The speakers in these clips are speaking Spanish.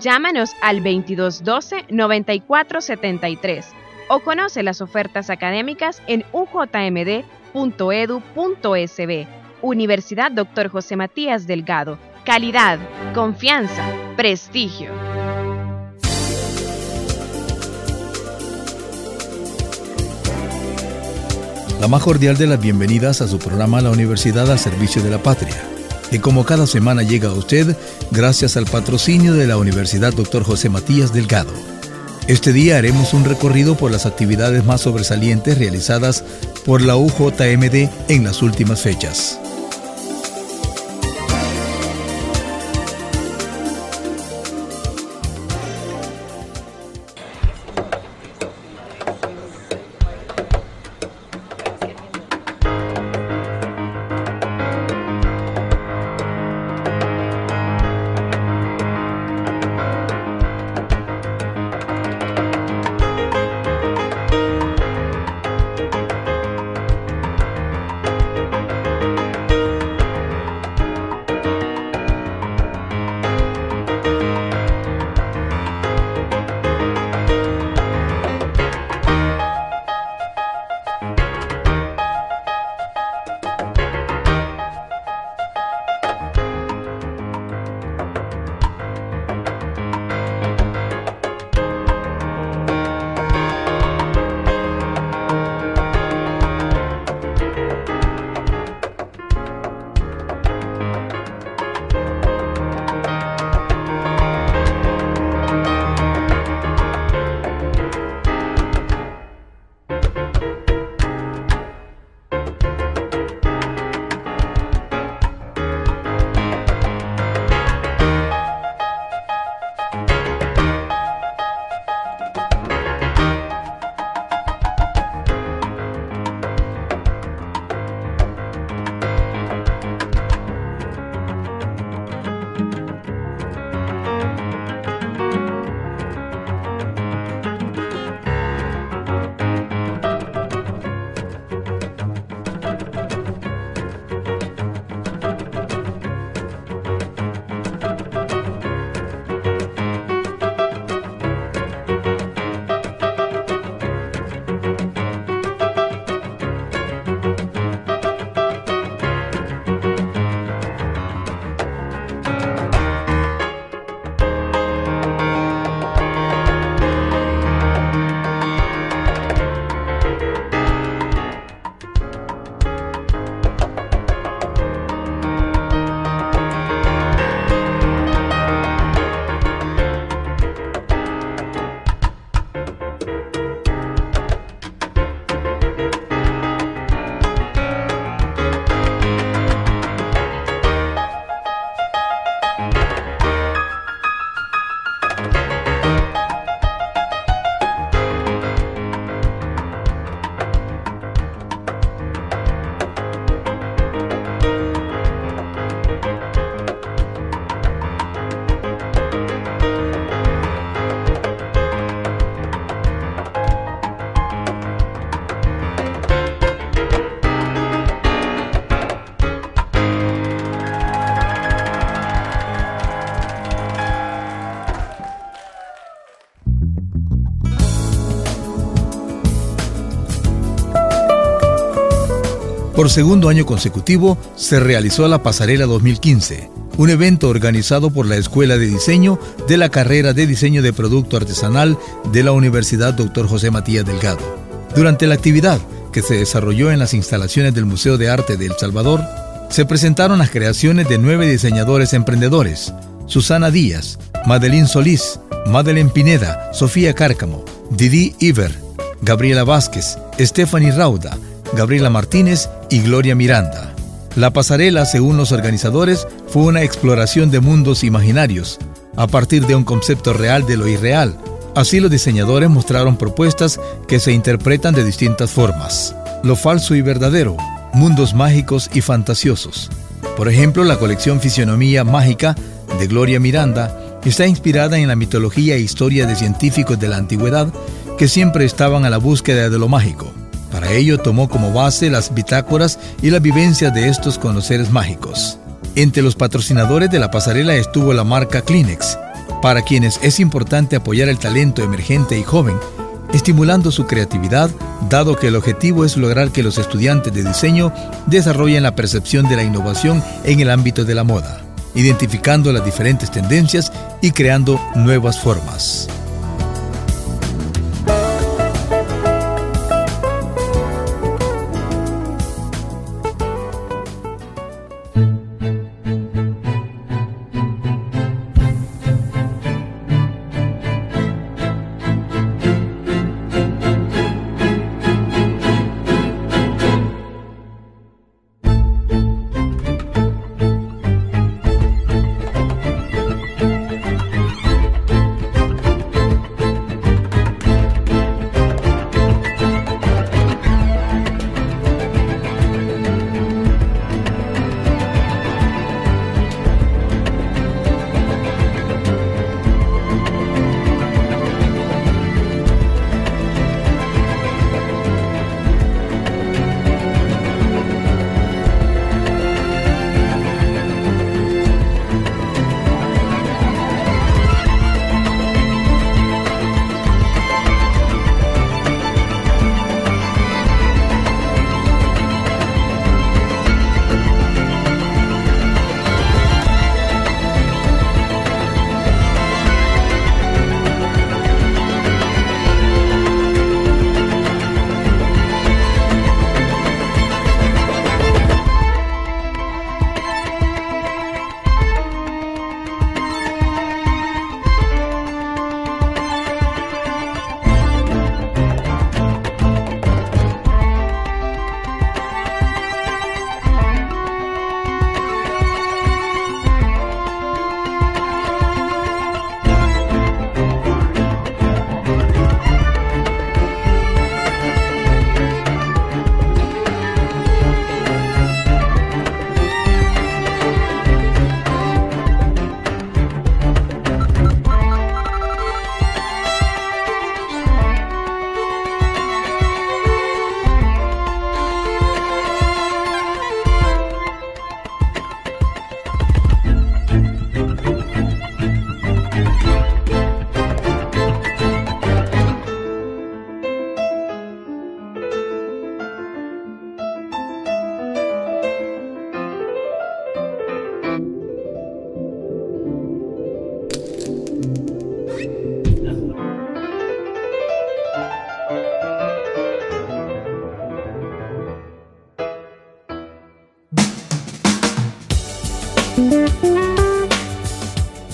Llámanos al 2212-9473 o conoce las ofertas académicas en ujmd.edu.sb. Universidad Dr. José Matías Delgado. Calidad, confianza, prestigio. La más cordial de las bienvenidas a su programa La Universidad al Servicio de la Patria que como cada semana llega a usted gracias al patrocinio de la Universidad Dr. José Matías Delgado. Este día haremos un recorrido por las actividades más sobresalientes realizadas por la UJMD en las últimas fechas. Por segundo año consecutivo se realizó la Pasarela 2015, un evento organizado por la Escuela de Diseño de la carrera de Diseño de Producto Artesanal de la Universidad Dr. José Matías Delgado. Durante la actividad, que se desarrolló en las instalaciones del Museo de Arte de El Salvador, se presentaron las creaciones de nueve diseñadores emprendedores, Susana Díaz, Madeline Solís, Madeleine Pineda, Sofía Cárcamo, Didi Iver, Gabriela Vázquez, Stephanie Rauda, Gabriela Martínez y Gloria Miranda. La pasarela, según los organizadores, fue una exploración de mundos imaginarios, a partir de un concepto real de lo irreal. Así los diseñadores mostraron propuestas que se interpretan de distintas formas. Lo falso y verdadero, mundos mágicos y fantasiosos. Por ejemplo, la colección Fisionomía Mágica de Gloria Miranda está inspirada en la mitología e historia de científicos de la antigüedad que siempre estaban a la búsqueda de lo mágico. Para ello tomó como base las bitácoras y la vivencia de estos con los seres mágicos. Entre los patrocinadores de la pasarela estuvo la marca Kleenex, para quienes es importante apoyar el talento emergente y joven, estimulando su creatividad, dado que el objetivo es lograr que los estudiantes de diseño desarrollen la percepción de la innovación en el ámbito de la moda, identificando las diferentes tendencias y creando nuevas formas.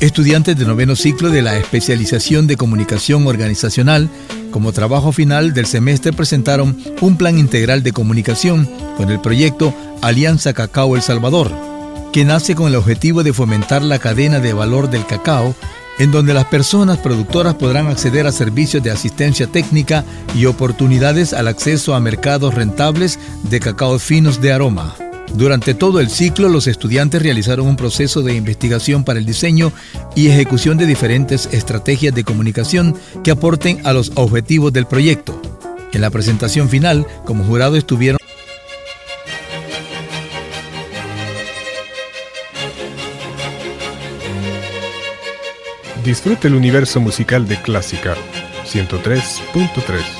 Estudiantes de noveno ciclo de la especialización de comunicación organizacional, como trabajo final del semestre presentaron un plan integral de comunicación con el proyecto Alianza Cacao El Salvador, que nace con el objetivo de fomentar la cadena de valor del cacao, en donde las personas productoras podrán acceder a servicios de asistencia técnica y oportunidades al acceso a mercados rentables de cacao finos de aroma. Durante todo el ciclo, los estudiantes realizaron un proceso de investigación para el diseño y ejecución de diferentes estrategias de comunicación que aporten a los objetivos del proyecto. En la presentación final, como jurado estuvieron Disfrute el universo musical de Clásica 103.3.